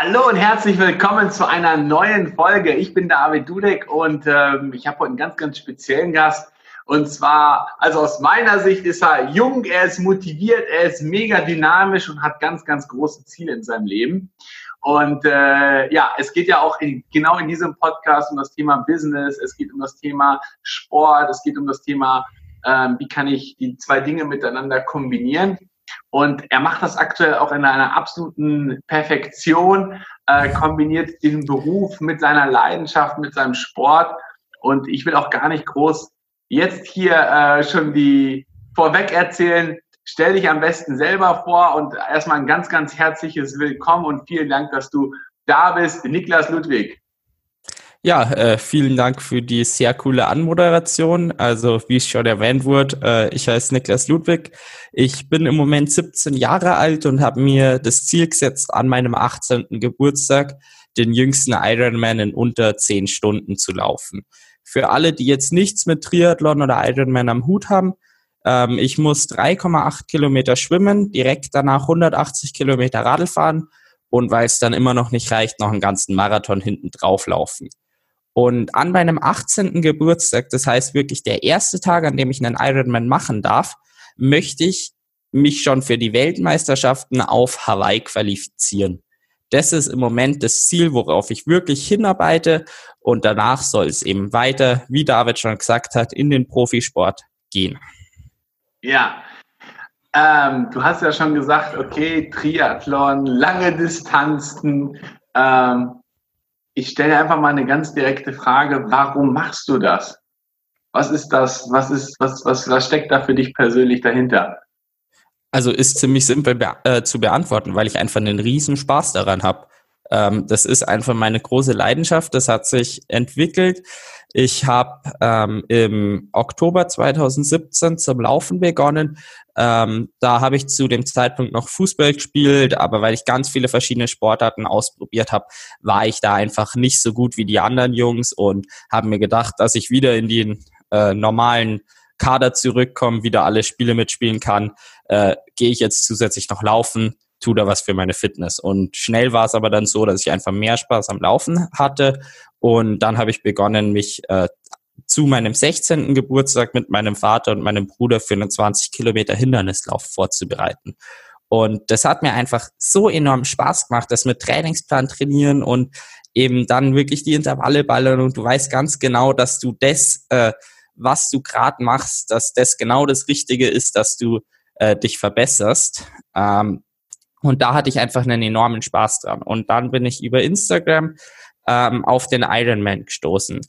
Hallo und herzlich willkommen zu einer neuen Folge. Ich bin David Dudek und ähm, ich habe heute einen ganz, ganz speziellen Gast. Und zwar, also aus meiner Sicht ist er jung, er ist motiviert, er ist mega dynamisch und hat ganz, ganz große Ziele in seinem Leben. Und äh, ja, es geht ja auch in, genau in diesem Podcast um das Thema Business, es geht um das Thema Sport, es geht um das Thema, äh, wie kann ich die zwei Dinge miteinander kombinieren. Und er macht das aktuell auch in einer absoluten Perfektion, äh, kombiniert diesen Beruf mit seiner Leidenschaft, mit seinem Sport. Und ich will auch gar nicht groß jetzt hier äh, schon die vorweg erzählen. Stell dich am besten selber vor und erstmal ein ganz, ganz herzliches Willkommen und vielen Dank, dass du da bist, Niklas Ludwig. Ja, äh, vielen Dank für die sehr coole Anmoderation. Also wie es schon erwähnt wurde, äh, ich heiße Niklas Ludwig. Ich bin im Moment 17 Jahre alt und habe mir das Ziel gesetzt, an meinem 18. Geburtstag den jüngsten Ironman in unter 10 Stunden zu laufen. Für alle, die jetzt nichts mit Triathlon oder Ironman am Hut haben, ähm, ich muss 3,8 Kilometer schwimmen, direkt danach 180 Kilometer Radl fahren und weil es dann immer noch nicht reicht, noch einen ganzen Marathon hinten drauf laufen. Und an meinem 18. Geburtstag, das heißt wirklich der erste Tag, an dem ich einen Ironman machen darf, möchte ich mich schon für die Weltmeisterschaften auf Hawaii qualifizieren. Das ist im Moment das Ziel, worauf ich wirklich hinarbeite. Und danach soll es eben weiter, wie David schon gesagt hat, in den Profisport gehen. Ja, ähm, du hast ja schon gesagt, okay, Triathlon, lange Distanzen. Ähm, ich stelle einfach mal eine ganz direkte Frage, warum machst du das? Was ist das? Was ist, was, was, was steckt da für dich persönlich dahinter? Also ist ziemlich simpel be äh, zu beantworten, weil ich einfach einen riesen Spaß daran habe. Ähm, das ist einfach meine große Leidenschaft. Das hat sich entwickelt. Ich habe ähm, im Oktober 2017 zum Laufen begonnen. Ähm, da habe ich zu dem Zeitpunkt noch Fußball gespielt, aber weil ich ganz viele verschiedene Sportarten ausprobiert habe, war ich da einfach nicht so gut wie die anderen Jungs und habe mir gedacht, dass ich wieder in den äh, normalen Kader zurückkomme, wieder alle Spiele mitspielen kann, äh, gehe ich jetzt zusätzlich noch laufen tu da was für meine Fitness. Und schnell war es aber dann so, dass ich einfach mehr Spaß am Laufen hatte. Und dann habe ich begonnen, mich äh, zu meinem 16. Geburtstag mit meinem Vater und meinem Bruder für einen 20 Kilometer Hindernislauf vorzubereiten. Und das hat mir einfach so enorm Spaß gemacht, das mit Trainingsplan trainieren und eben dann wirklich die Intervalle ballern und du weißt ganz genau, dass du das, äh, was du gerade machst, dass das genau das Richtige ist, dass du äh, dich verbesserst. Ähm, und da hatte ich einfach einen enormen Spaß dran. Und dann bin ich über Instagram ähm, auf den Ironman gestoßen.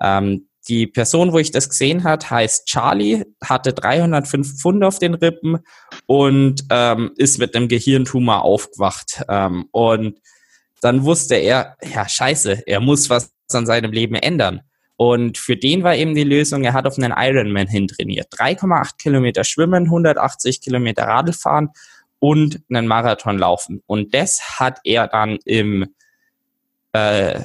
Ähm, die Person, wo ich das gesehen hat, heißt Charlie, hatte 305 Pfund auf den Rippen und ähm, ist mit einem Gehirntumor aufgewacht. Ähm, und dann wusste er, ja, scheiße, er muss was an seinem Leben ändern. Und für den war eben die Lösung, er hat auf einen Ironman hintrainiert. 3,8 Kilometer schwimmen, 180 Kilometer Radl fahren und einen Marathon laufen. Und das hat er dann im äh,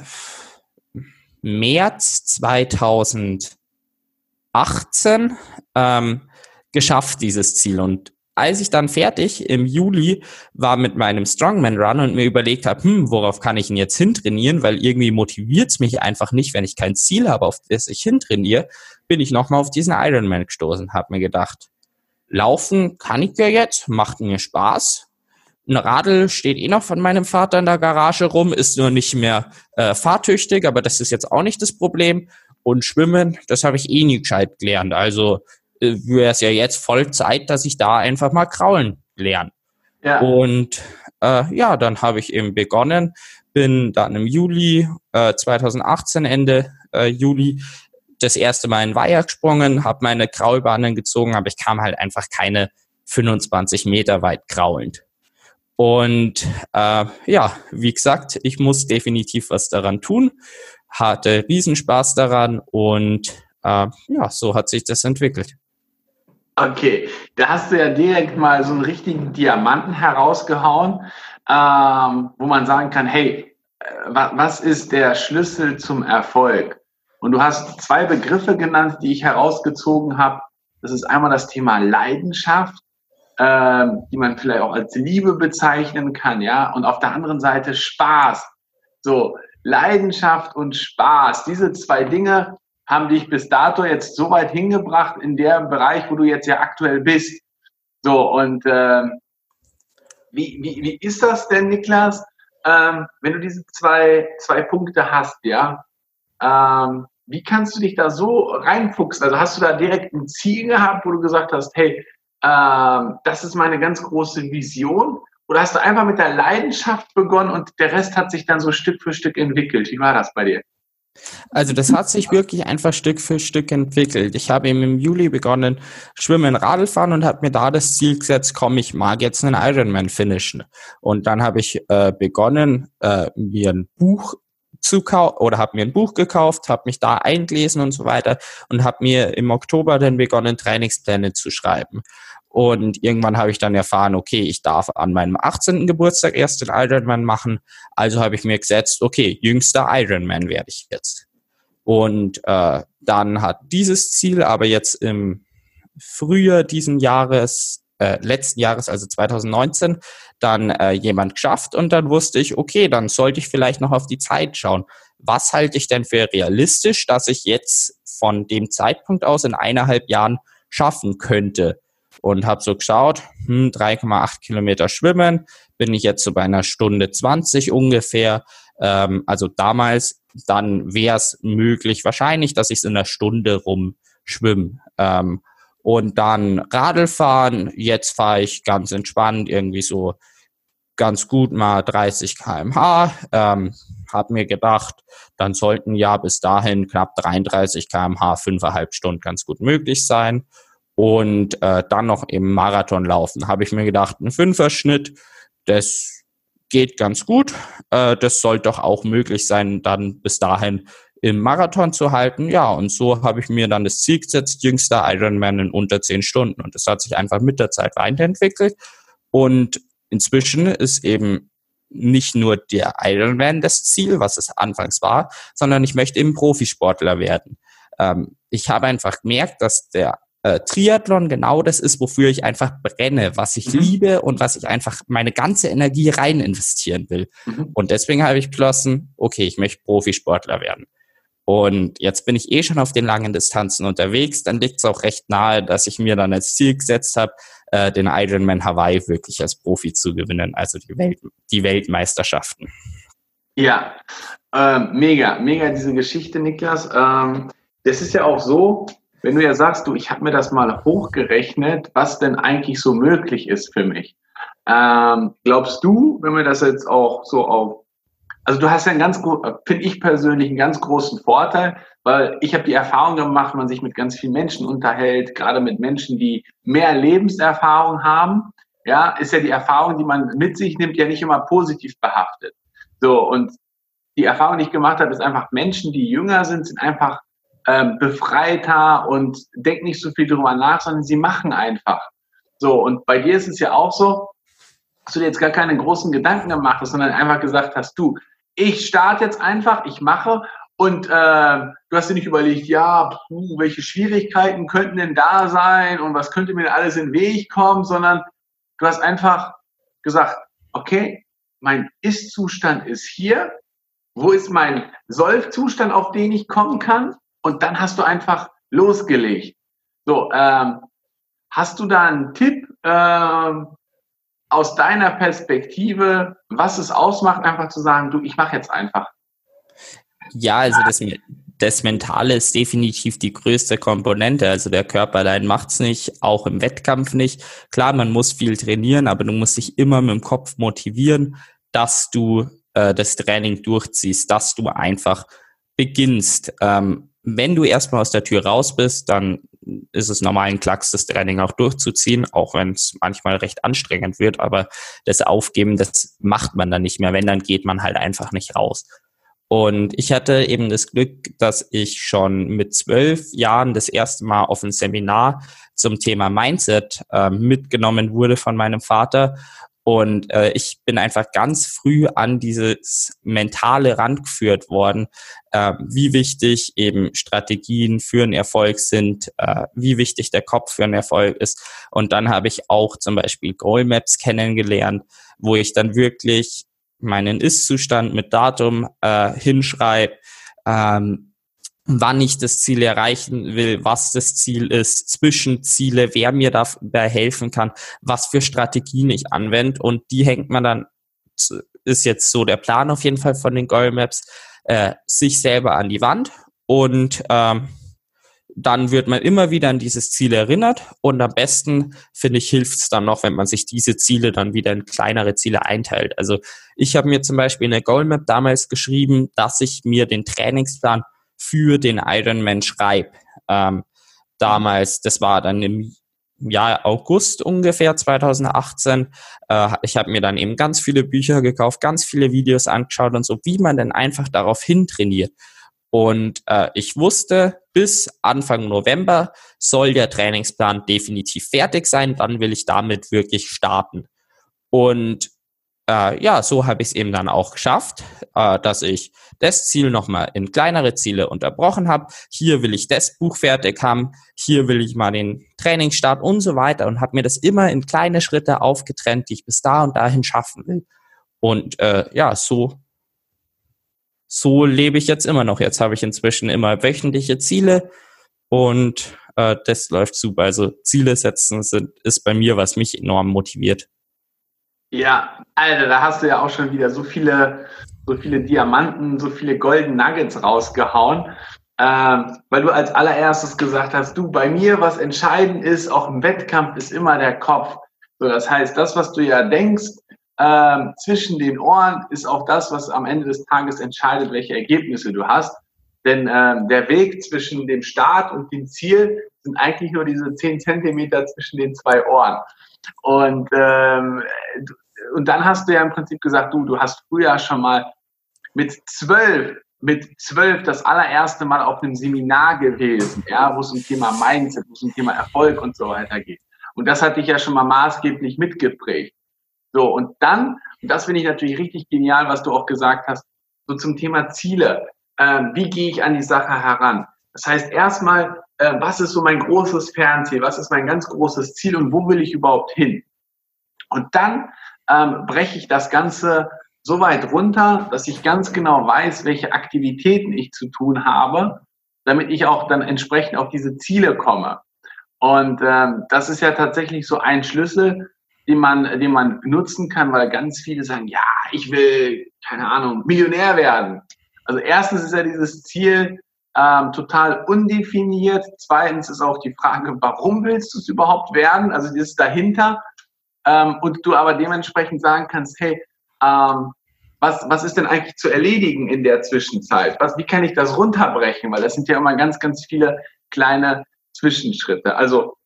März 2018 ähm, geschafft, dieses Ziel. Und als ich dann fertig im Juli war mit meinem Strongman Run und mir überlegt habe, hm, worauf kann ich ihn jetzt hintrainieren, weil irgendwie motiviert es mich einfach nicht, wenn ich kein Ziel habe, auf das ich hintrainiere, bin ich nochmal auf diesen Ironman gestoßen, habe mir gedacht, Laufen kann ich ja jetzt, macht mir Spaß. Ein Radl steht eh noch von meinem Vater in der Garage rum, ist nur nicht mehr äh, fahrtüchtig, aber das ist jetzt auch nicht das Problem. Und Schwimmen, das habe ich eh nie gescheit gelernt. Also äh, wäre es ja jetzt voll Zeit, dass ich da einfach mal kraulen lerne. Ja. Und äh, ja, dann habe ich eben begonnen, bin dann im Juli äh, 2018, Ende äh, Juli, das erste Mal in Weiher gesprungen, habe meine Kraulbahnen gezogen, aber ich kam halt einfach keine 25 Meter weit kraulend. Und äh, ja, wie gesagt, ich muss definitiv was daran tun, hatte Riesenspaß daran und äh, ja, so hat sich das entwickelt. Okay, da hast du ja direkt mal so einen richtigen Diamanten herausgehauen, ähm, wo man sagen kann, hey, äh, was ist der Schlüssel zum Erfolg? Und du hast zwei Begriffe genannt, die ich herausgezogen habe. Das ist einmal das Thema Leidenschaft äh, die man vielleicht auch als Liebe bezeichnen kann, ja, und auf der anderen Seite Spaß. So, Leidenschaft und Spaß. Diese zwei Dinge haben dich bis dato jetzt so weit hingebracht in dem Bereich, wo du jetzt ja aktuell bist. So, und äh, wie, wie, wie ist das denn, Niklas, ähm, wenn du diese zwei, zwei Punkte hast, ja? Ähm, wie kannst du dich da so reinfuchsen? Also hast du da direkt ein Ziel gehabt, wo du gesagt hast, hey, ähm, das ist meine ganz große Vision? Oder hast du einfach mit der Leidenschaft begonnen und der Rest hat sich dann so Stück für Stück entwickelt? Wie war das bei dir? Also das hat sich wirklich einfach Stück für Stück entwickelt. Ich habe eben im Juli begonnen, Schwimmen, Radlfahren und habe mir da das Ziel gesetzt, komm, ich mag jetzt einen Ironman finishen. Und dann habe ich äh, begonnen, äh, mir ein Buch zu kaufen oder habe mir ein Buch gekauft, habe mich da eingelesen und so weiter und habe mir im Oktober dann begonnen, Trainingspläne zu schreiben. Und irgendwann habe ich dann erfahren, okay, ich darf an meinem 18. Geburtstag erst den Ironman machen. Also habe ich mir gesetzt, okay, jüngster Ironman werde ich jetzt. Und äh, dann hat dieses Ziel aber jetzt im Frühjahr diesen Jahres, äh, letzten Jahres, also 2019, dann äh, jemand geschafft und dann wusste ich, okay, dann sollte ich vielleicht noch auf die Zeit schauen. Was halte ich denn für realistisch, dass ich jetzt von dem Zeitpunkt aus in eineinhalb Jahren schaffen könnte? und habe so geschaut, hm, 3,8 Kilometer schwimmen, bin ich jetzt so bei einer Stunde 20 ungefähr. Ähm, also damals, dann wäre es möglich, wahrscheinlich, dass ich es in einer Stunde rum schwimme. Ähm, und dann Radlfahren, jetzt fahre ich ganz entspannt, irgendwie so ganz gut mal 30 kmh. Ähm, habe mir gedacht, dann sollten ja bis dahin knapp 33 kmh, fünfeinhalb Stunden ganz gut möglich sein und äh, dann noch im Marathon laufen. Habe ich mir gedacht, ein Fünferschnitt, das geht ganz gut. Äh, das sollte doch auch möglich sein, dann bis dahin im Marathon zu halten. Ja, und so habe ich mir dann das Ziel gesetzt, jüngster Ironman in unter zehn Stunden. Und das hat sich einfach mit der Zeit weiterentwickelt. Und inzwischen ist eben nicht nur der Ironman das Ziel, was es anfangs war, sondern ich möchte eben Profisportler werden. Ähm, ich habe einfach gemerkt, dass der äh, Triathlon genau das ist, wofür ich einfach brenne, was ich mhm. liebe und was ich einfach meine ganze Energie rein investieren will. Mhm. Und deswegen habe ich beschlossen, okay, ich möchte Profisportler werden. Und jetzt bin ich eh schon auf den langen Distanzen unterwegs, dann liegt es auch recht nahe, dass ich mir dann als Ziel gesetzt habe, äh, den Ironman Hawaii wirklich als Profi zu gewinnen, also die, Welt, die Weltmeisterschaften. Ja, äh, mega, mega diese Geschichte, Niklas. Ähm, das ist ja auch so, wenn du ja sagst, du, ich habe mir das mal hochgerechnet, was denn eigentlich so möglich ist für mich. Ähm, glaubst du, wenn wir das jetzt auch so auf, also du hast ja einen ganz, finde ich persönlich einen ganz großen Vorteil, weil ich habe die Erfahrung gemacht, man sich mit ganz vielen Menschen unterhält, gerade mit Menschen, die mehr Lebenserfahrung haben, ja, ist ja die Erfahrung, die man mit sich nimmt, ja nicht immer positiv behaftet. So, und die Erfahrung, die ich gemacht habe, ist einfach Menschen, die jünger sind, sind einfach ähm, befreiter und denken nicht so viel drüber nach, sondern sie machen einfach. So, und bei dir ist es ja auch so, dass du dir jetzt gar keine großen Gedanken gemacht hast, sondern einfach gesagt hast, du, ich starte jetzt einfach, ich mache und äh, du hast dir nicht überlegt, ja, puh, welche Schwierigkeiten könnten denn da sein und was könnte mir alles in den Weg kommen, sondern du hast einfach gesagt, okay, mein Ist-Zustand ist hier. Wo ist mein Soll-Zustand, auf den ich kommen kann? und dann hast du einfach losgelegt. So, ähm, hast du da einen Tipp ähm, aus deiner Perspektive, was es ausmacht, einfach zu sagen, du, ich mache jetzt einfach? Ja, also das, das Mentale ist definitiv die größte Komponente. Also der Körper allein macht's nicht, auch im Wettkampf nicht. Klar, man muss viel trainieren, aber du musst dich immer mit dem Kopf motivieren, dass du äh, das Training durchziehst, dass du einfach beginnst. Ähm, wenn du erstmal aus der Tür raus bist, dann ist es normal, ein Klacks das Training auch durchzuziehen, auch wenn es manchmal recht anstrengend wird, aber das Aufgeben, das macht man dann nicht mehr. Wenn, dann geht man halt einfach nicht raus. Und ich hatte eben das Glück, dass ich schon mit zwölf Jahren das erste Mal auf ein Seminar zum Thema Mindset äh, mitgenommen wurde von meinem Vater Und äh, ich bin einfach ganz früh an dieses mentale Rand geführt worden, äh, wie wichtig eben Strategien für einen Erfolg sind, äh, wie wichtig der Kopf für einen Erfolg ist. Und dann habe ich auch zum Beispiel Goal Maps kennengelernt, wo ich dann wirklich meinen Ist-Zustand mit Datum äh, hinschreibe, ähm, wann ich das Ziel erreichen will, was das Ziel ist, Zwischenziele, wer mir dabei helfen kann, was für Strategien ich anwende. Und die hängt man dann, ist jetzt so der Plan auf jeden Fall von den Goal Maps, äh, sich selber an die Wand. Und ähm, dann wird man immer wieder an dieses Ziel erinnert. Und am besten, finde ich, hilft es dann noch, wenn man sich diese Ziele dann wieder in kleinere Ziele einteilt. Also ich habe mir zum Beispiel eine Goalmap damals geschrieben, dass ich mir den Trainingsplan für den Ironman schreibe. Ähm, damals, das war dann im Jahr August ungefähr 2018. Äh, ich habe mir dann eben ganz viele Bücher gekauft, ganz viele Videos angeschaut und so, wie man denn einfach darauf hintrainiert. Und äh, ich wusste, bis Anfang November soll der Trainingsplan definitiv fertig sein. Dann will ich damit wirklich starten. Und äh, ja, so habe ich es eben dann auch geschafft, äh, dass ich das Ziel nochmal in kleinere Ziele unterbrochen habe. Hier will ich das Buch fertig haben, hier will ich mal den Trainingsstart und so weiter und habe mir das immer in kleine Schritte aufgetrennt, die ich bis da und dahin schaffen will. Und äh, ja, so so lebe ich jetzt immer noch. Jetzt habe ich inzwischen immer wöchentliche Ziele und äh, das läuft super. Also Ziele setzen sind, ist bei mir, was mich enorm motiviert. Ja, Alter, da hast du ja auch schon wieder so viele, so viele Diamanten, so viele Golden Nuggets rausgehauen. Ähm, weil du als allererstes gesagt hast, du, bei mir, was entscheidend ist, auch im Wettkampf, ist immer der Kopf. So, das heißt, das, was du ja denkst, ähm, zwischen den Ohren ist auch das, was am Ende des Tages entscheidet, welche Ergebnisse du hast. Denn ähm, der Weg zwischen dem Start und dem Ziel sind eigentlich nur diese zehn Zentimeter zwischen den zwei Ohren. Und ähm, und dann hast du ja im Prinzip gesagt, du, du hast früher schon mal mit zwölf, mit zwölf das allererste Mal auf einem Seminar gewesen, ja, wo es um Thema Mindset, wo es um Thema Erfolg und so weiter geht. Und das hat dich ja schon mal maßgeblich mitgeprägt. So, und dann, und das finde ich natürlich richtig genial, was du auch gesagt hast, so zum Thema Ziele. Äh, wie gehe ich an die Sache heran? Das heißt, erstmal, äh, was ist so mein großes Fernziel? Was ist mein ganz großes Ziel und wo will ich überhaupt hin? Und dann ähm, breche ich das Ganze so weit runter, dass ich ganz genau weiß, welche Aktivitäten ich zu tun habe, damit ich auch dann entsprechend auf diese Ziele komme. Und ähm, das ist ja tatsächlich so ein Schlüssel, den man, den man nutzen kann, weil ganz viele sagen, ja, ich will, keine Ahnung, Millionär werden. Also erstens ist ja dieses Ziel ähm, total undefiniert. Zweitens ist auch die Frage, warum willst du es überhaupt werden? Also dieses dahinter ähm, und du aber dementsprechend sagen kannst, hey, ähm, was, was ist denn eigentlich zu erledigen in der Zwischenzeit? Was, wie kann ich das runterbrechen? Weil das sind ja immer ganz, ganz viele kleine Zwischenschritte. Also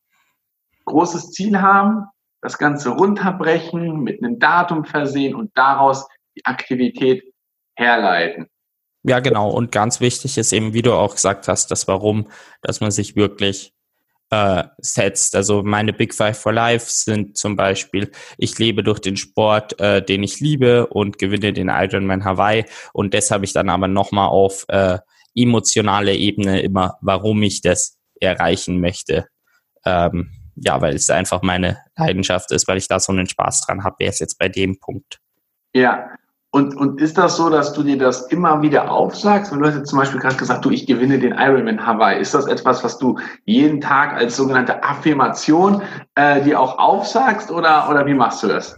großes Ziel haben, das Ganze runterbrechen, mit einem Datum versehen und daraus die Aktivität herleiten. Ja, genau. Und ganz wichtig ist eben, wie du auch gesagt hast, das Warum, dass man sich wirklich äh, setzt. Also meine Big Five for Life sind zum Beispiel, ich lebe durch den Sport, äh, den ich liebe und gewinne den Ironman Hawaii. Und das habe ich dann aber nochmal auf äh, emotionale Ebene immer, warum ich das erreichen möchte. Ähm, ja, weil es einfach meine Leidenschaft ist, weil ich da so einen Spaß dran habe, wäre es jetzt bei dem Punkt. Ja, und, und ist das so, dass du dir das immer wieder aufsagst? Weil du hast jetzt zum Beispiel gerade gesagt, du, ich gewinne den Ironman Hawaii. Ist das etwas, was du jeden Tag als sogenannte Affirmation äh, dir auch aufsagst oder, oder wie machst du das?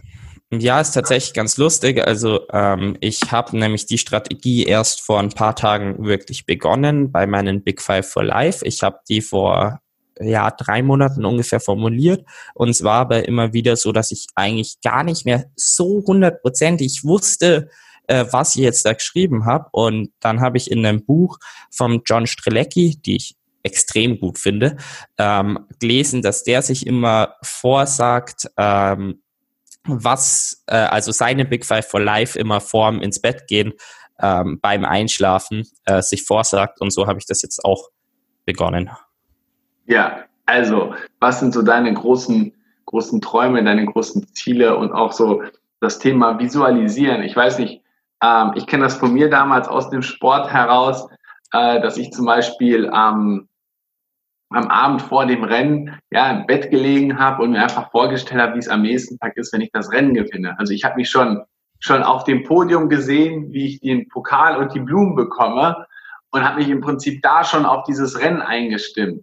Ja, ist tatsächlich ganz lustig. Also ähm, ich habe nämlich die Strategie erst vor ein paar Tagen wirklich begonnen bei meinen Big Five for Life. Ich habe die vor ja, drei Monaten ungefähr formuliert. Und es war aber immer wieder so, dass ich eigentlich gar nicht mehr so hundertprozentig wusste, äh, was ich jetzt da geschrieben habe. Und dann habe ich in einem Buch von John Strelecki, die ich extrem gut finde, ähm, gelesen, dass der sich immer vorsagt, ähm, was, äh, also seine Big Five for Life immer vorm ins Bett gehen, ähm, beim Einschlafen äh, sich vorsagt. Und so habe ich das jetzt auch begonnen. Ja, also, was sind so deine großen großen Träume, deine großen Ziele und auch so das Thema Visualisieren. Ich weiß nicht, ähm, ich kenne das von mir damals aus dem Sport heraus, äh, dass ich zum Beispiel ähm, am Abend vor dem Rennen ja im Bett gelegen habe und mir einfach vorgestellt habe, wie es am nächsten Tag ist, wenn ich das Rennen gewinne. Also ich habe mich schon schon auf dem Podium gesehen, wie ich den Pokal und die Blumen bekomme und habe mich im Prinzip da schon auf dieses Rennen eingestimmt.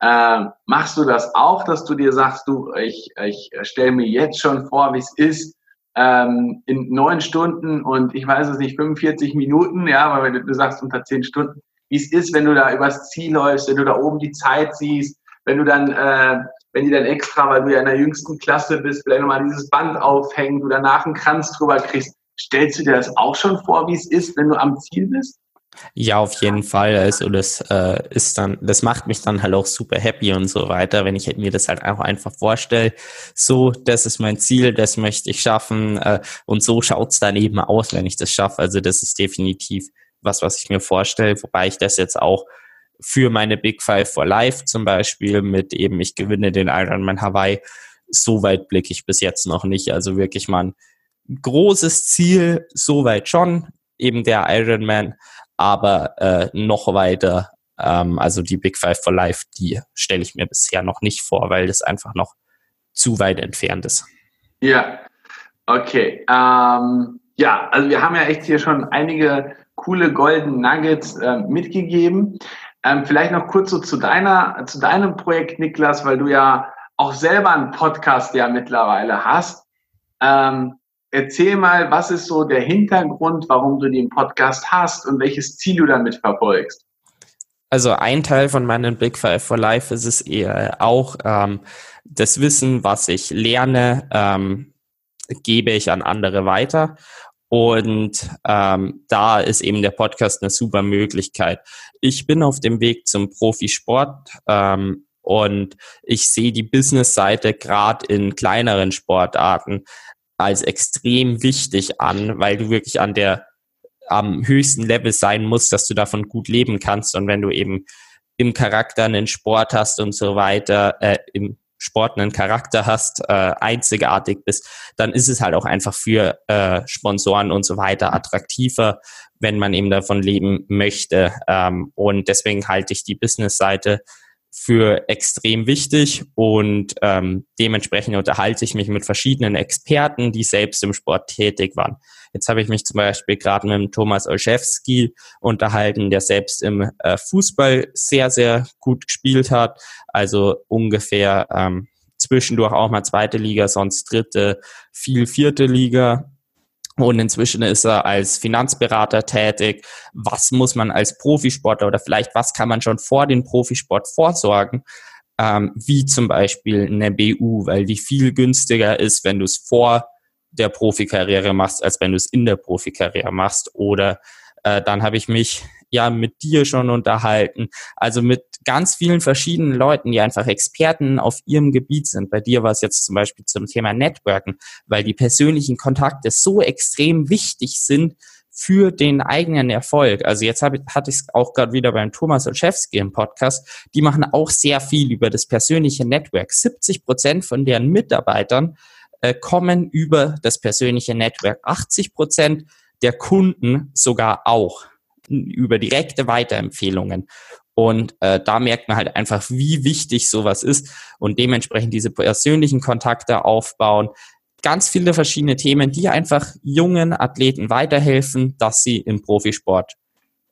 Äh, machst du das auch, dass du dir sagst, du, ich, ich stelle mir jetzt schon vor, wie es ist, ähm, in neun Stunden und ich weiß es nicht, 45 Minuten, ja, weil du, du sagst unter zehn Stunden, wie es ist, wenn du da übers Ziel läufst, wenn du da oben die Zeit siehst, wenn du dann, äh, wenn die dann extra, weil du ja in der jüngsten Klasse bist, vielleicht nochmal dieses Band aufhängen, du danach einen Kranz drüber kriegst. Stellst du dir das auch schon vor, wie es ist, wenn du am Ziel bist? Ja, auf jeden Fall. Also das äh, ist dann, das macht mich dann halt auch super happy und so weiter, wenn ich mir das halt auch einfach vorstelle. So, das ist mein Ziel, das möchte ich schaffen äh, und so schaut's dann eben aus, wenn ich das schaffe. Also das ist definitiv was, was ich mir vorstelle, wobei ich das jetzt auch für meine Big Five for Life zum Beispiel mit eben, ich gewinne den Ironman Hawaii, so weit blicke ich bis jetzt noch nicht. Also wirklich mal ein großes Ziel, so weit schon, eben der Ironman, aber äh, noch weiter, ähm, also die Big Five for Life, die stelle ich mir bisher noch nicht vor, weil das einfach noch zu weit entfernt ist. Ja, okay. Ähm, ja, also wir haben ja echt hier schon einige coole Golden Nuggets äh, mitgegeben. Ähm, vielleicht noch kurz so zu deiner, zu deinem Projekt, Niklas, weil du ja auch selber einen Podcast ja mittlerweile hast. Ähm, Erzähl mal, was ist so der Hintergrund, warum du den Podcast hast und welches Ziel du damit verfolgst? Also ein Teil von meinem Big Five for Life ist es eher auch ähm, das Wissen, was ich lerne, ähm, gebe ich an andere weiter. Und ähm, da ist eben der Podcast eine super Möglichkeit. Ich bin auf dem Weg zum Profisport ähm, und ich sehe die Business-Seite gerade in kleineren Sportarten als extrem wichtig an, weil du wirklich an der am höchsten Level sein musst, dass du davon gut leben kannst. Und wenn du eben im Charakter einen Sport hast und so weiter, äh, im Sport einen Charakter hast, äh, einzigartig bist, dann ist es halt auch einfach für äh, Sponsoren und so weiter attraktiver, wenn man eben davon leben möchte. Ähm, und deswegen halte ich die Business-Seite für extrem wichtig und ähm, dementsprechend unterhalte ich mich mit verschiedenen Experten, die selbst im Sport tätig waren. Jetzt habe ich mich zum Beispiel gerade mit dem Thomas Olszewski unterhalten, der selbst im äh, Fußball sehr, sehr gut gespielt hat, also ungefähr ähm, zwischendurch auch mal zweite Liga, sonst dritte, viel vierte Liga und inzwischen ist er als Finanzberater tätig. Was muss man als Profisportler oder vielleicht was kann man schon vor dem Profisport vorsorgen? Ähm, wie zum Beispiel eine BU, weil die viel günstiger ist, wenn du es vor der Profikarriere machst, als wenn du es in der Profikarriere machst. Oder äh, dann habe ich mich ja mit dir schon unterhalten. Also mit ganz vielen verschiedenen Leuten, die einfach Experten auf ihrem Gebiet sind. Bei dir war es jetzt zum Beispiel zum Thema Networken, weil die persönlichen Kontakte so extrem wichtig sind für den eigenen Erfolg. Also jetzt habe, hatte ich es auch gerade wieder beim Thomas Olszewski im Podcast. Die machen auch sehr viel über das persönliche Network. 70 Prozent von deren Mitarbeitern äh, kommen über das persönliche Network. 80 Prozent der Kunden sogar auch über direkte Weiterempfehlungen. Und äh, da merkt man halt einfach, wie wichtig sowas ist und dementsprechend diese persönlichen Kontakte aufbauen. Ganz viele verschiedene Themen, die einfach jungen Athleten weiterhelfen, dass sie im Profisport,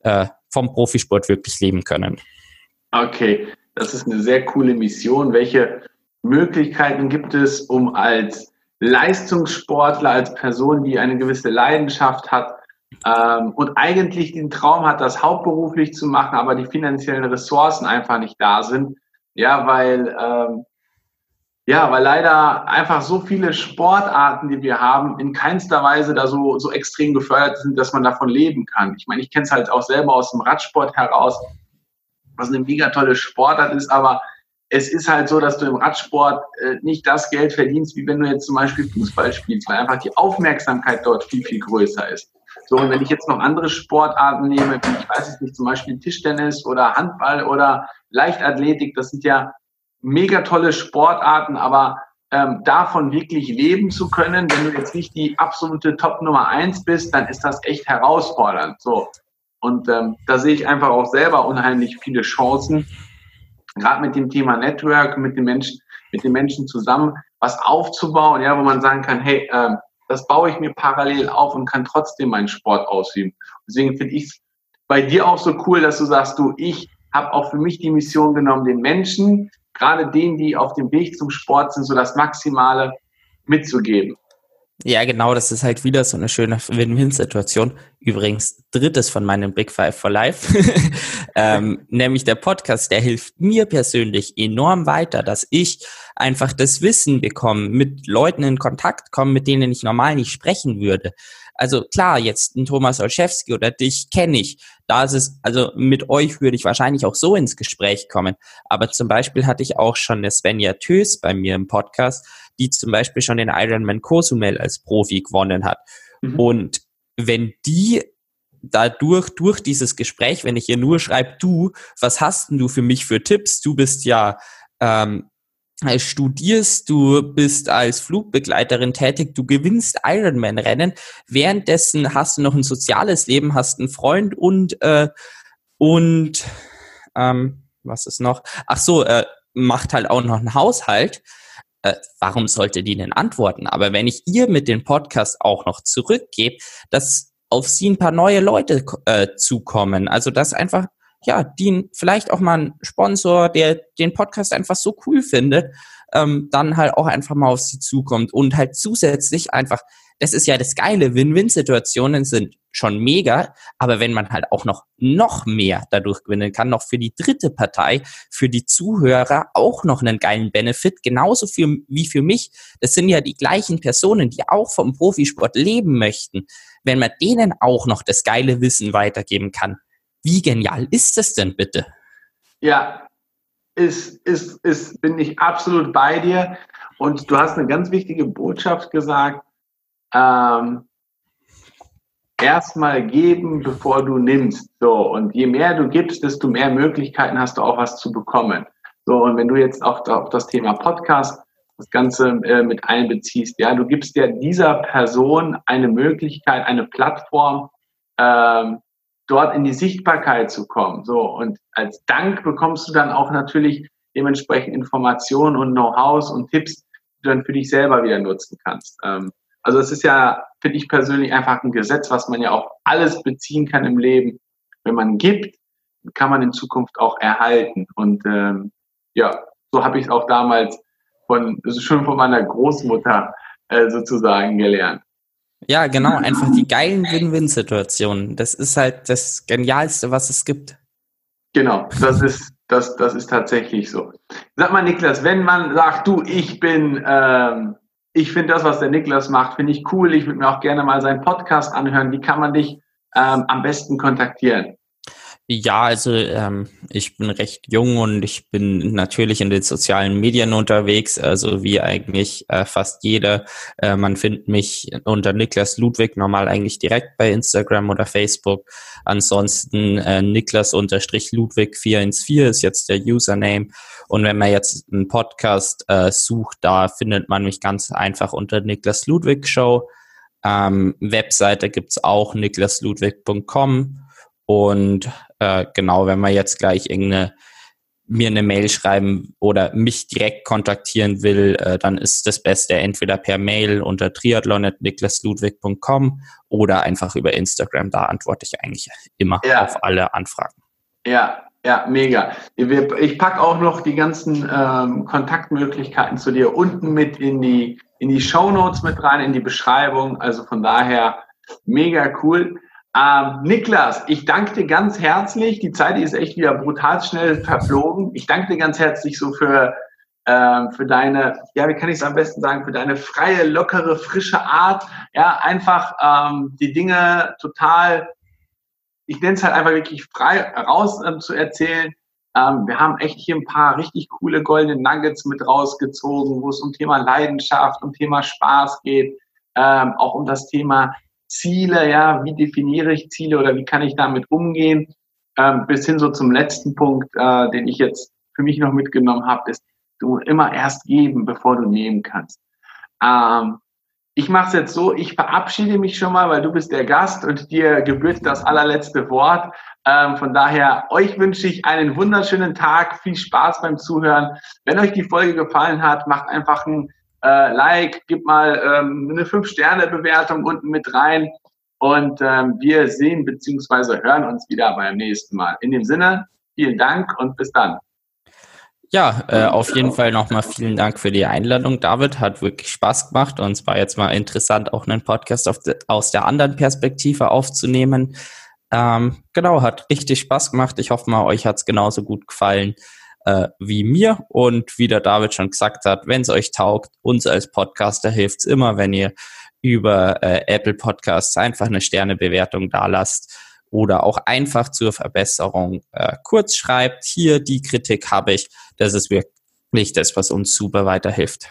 äh, vom Profisport wirklich leben können. Okay, das ist eine sehr coole Mission. Welche Möglichkeiten gibt es, um als Leistungssportler, als Person, die eine gewisse Leidenschaft hat, ähm, und eigentlich den Traum hat, das hauptberuflich zu machen, aber die finanziellen Ressourcen einfach nicht da sind. Ja, weil, ähm, ja, weil leider einfach so viele Sportarten, die wir haben, in keinster Weise da so, so extrem gefördert sind, dass man davon leben kann. Ich meine, ich kenne es halt auch selber aus dem Radsport heraus, was eine mega tolle Sportart ist, aber es ist halt so, dass du im Radsport äh, nicht das Geld verdienst, wie wenn du jetzt zum Beispiel Fußball spielst, weil einfach die Aufmerksamkeit dort viel, viel größer ist. So, und wenn ich jetzt noch andere Sportarten nehme, wie ich weiß es nicht, zum Beispiel Tischtennis oder Handball oder Leichtathletik, das sind ja mega tolle Sportarten, aber ähm, davon wirklich leben zu können, wenn du jetzt nicht die absolute Top Nummer eins bist, dann ist das echt herausfordernd. So. Und ähm, da sehe ich einfach auch selber unheimlich viele Chancen, gerade mit dem Thema Network, mit den Menschen, mit den Menschen zusammen was aufzubauen, ja, wo man sagen kann, hey, äh, das baue ich mir parallel auf und kann trotzdem meinen Sport ausüben. Deswegen finde ich es bei dir auch so cool, dass du sagst, du, ich habe auch für mich die Mission genommen, den Menschen, gerade denen, die auf dem Weg zum Sport sind, so das Maximale mitzugeben. Ja, genau, das ist halt wieder so eine schöne Win-Win-Situation. Übrigens, drittes von meinem Big Five for Life, ähm, nämlich der Podcast, der hilft mir persönlich enorm weiter, dass ich einfach das Wissen bekomme, mit Leuten in Kontakt komme, mit denen ich normal nicht sprechen würde. Also klar, jetzt ein Thomas Olszewski oder dich kenne ich. Da ist es, also mit euch würde ich wahrscheinlich auch so ins Gespräch kommen. Aber zum Beispiel hatte ich auch schon eine Svenja Tös bei mir im Podcast, die zum Beispiel schon den Ironman Cozumel als Profi gewonnen hat. Mhm. Und wenn die dadurch, durch dieses Gespräch, wenn ich ihr nur schreibe, du, was hast denn du für mich für Tipps? Du bist ja ähm, studierst, du bist als Flugbegleiterin tätig, du gewinnst Ironman-Rennen, währenddessen hast du noch ein soziales Leben, hast einen Freund und äh, und ähm, was ist noch? Ach so, äh, macht halt auch noch einen Haushalt. Äh, warum sollte die denn antworten? Aber wenn ich ihr mit dem Podcast auch noch zurückgebe, dass auf sie ein paar neue Leute äh, zukommen, also dass einfach ja, die vielleicht auch mal ein Sponsor, der den Podcast einfach so cool findet, ähm, dann halt auch einfach mal auf sie zukommt. Und halt zusätzlich einfach, das ist ja das Geile, Win-Win-Situationen sind schon mega, aber wenn man halt auch noch, noch mehr dadurch gewinnen kann, noch für die dritte Partei, für die Zuhörer auch noch einen geilen Benefit, genauso für, wie für mich, das sind ja die gleichen Personen, die auch vom Profisport leben möchten, wenn man denen auch noch das geile Wissen weitergeben kann, wie genial ist das denn bitte? Ja, ist, ist, ist, bin ich absolut bei dir. Und du hast eine ganz wichtige Botschaft gesagt. Ähm, Erstmal geben, bevor du nimmst. So, und je mehr du gibst, desto mehr Möglichkeiten hast du auch was zu bekommen. So, und wenn du jetzt auch auf das Thema Podcast das Ganze äh, mit einbeziehst, ja, du gibst ja dieser Person eine Möglichkeit, eine Plattform, ähm, dort in die Sichtbarkeit zu kommen. So, und als Dank bekommst du dann auch natürlich dementsprechend Informationen und Know-hows und Tipps, die du dann für dich selber wieder nutzen kannst. Ähm, also es ist ja, finde ich persönlich, einfach ein Gesetz, was man ja auch alles beziehen kann im Leben. Wenn man gibt, kann man in Zukunft auch erhalten. Und ähm, ja, so habe ich es auch damals von, also schon von meiner Großmutter äh, sozusagen gelernt. Ja, genau, einfach die geilen Win-Win-Situationen. Das ist halt das Genialste, was es gibt. Genau, das ist, das, das ist tatsächlich so. Sag mal, Niklas, wenn man sagt, du, ich bin, ähm, ich finde das, was der Niklas macht, finde ich cool, ich würde mir auch gerne mal seinen Podcast anhören, wie kann man dich ähm, am besten kontaktieren? Ja, also ähm, ich bin recht jung und ich bin natürlich in den sozialen Medien unterwegs, also wie eigentlich äh, fast jeder. Äh, man findet mich unter Niklas Ludwig normal eigentlich direkt bei Instagram oder Facebook. Ansonsten äh, Niklas-Ludwig 414 ist jetzt der Username. Und wenn man jetzt einen Podcast äh, sucht, da findet man mich ganz einfach unter Niklas Ludwig Show. Ähm, Webseite gibt's auch niklasludwig.com und äh, genau, wenn man jetzt gleich irgendeine mir eine Mail schreiben oder mich direkt kontaktieren will, äh, dann ist das Beste entweder per Mail unter triathlon.niklasludwig.com oder einfach über Instagram. Da antworte ich eigentlich immer ja. auf alle Anfragen. Ja, ja, mega. Ich packe auch noch die ganzen ähm, Kontaktmöglichkeiten zu dir unten mit in die, in die Show Notes mit rein, in die Beschreibung. Also von daher mega cool. Ähm, Niklas, ich danke dir ganz herzlich. Die Zeit ist echt wieder brutal schnell verflogen. Ich danke dir ganz herzlich so für, ähm, für deine, ja, wie kann ich es am besten sagen, für deine freie, lockere, frische Art. Ja, einfach ähm, die Dinge total, ich nenne es halt einfach wirklich frei raus ähm, zu erzählen. Ähm, wir haben echt hier ein paar richtig coole goldene Nuggets mit rausgezogen, wo es um Thema Leidenschaft, um Thema Spaß geht, ähm, auch um das Thema Ziele, ja, wie definiere ich Ziele oder wie kann ich damit umgehen, ähm, bis hin so zum letzten Punkt, äh, den ich jetzt für mich noch mitgenommen habe, ist, Du immer erst geben, bevor du nehmen kannst. Ähm, ich mache es jetzt so, ich verabschiede mich schon mal, weil du bist der Gast und dir gebührt das allerletzte Wort. Ähm, von daher, euch wünsche ich einen wunderschönen Tag, viel Spaß beim Zuhören. Wenn euch die Folge gefallen hat, macht einfach ein äh, Like, gib mal ähm, eine 5-Sterne-Bewertung unten mit rein und ähm, wir sehen bzw. hören uns wieder beim nächsten Mal. In dem Sinne, vielen Dank und bis dann. Ja, äh, auf jeden Fall nochmal vielen Dank für die Einladung, David. Hat wirklich Spaß gemacht und es war jetzt mal interessant, auch einen Podcast de, aus der anderen Perspektive aufzunehmen. Ähm, genau, hat richtig Spaß gemacht. Ich hoffe mal, euch hat's genauso gut gefallen äh, wie mir. Und wie der David schon gesagt hat, wenn es euch taugt, uns als Podcaster hilft's immer, wenn ihr über äh, Apple Podcasts einfach eine Sternebewertung da lasst oder auch einfach zur Verbesserung äh, kurz schreibt, hier die Kritik habe ich. Das ist wirklich das, was uns super weiterhilft.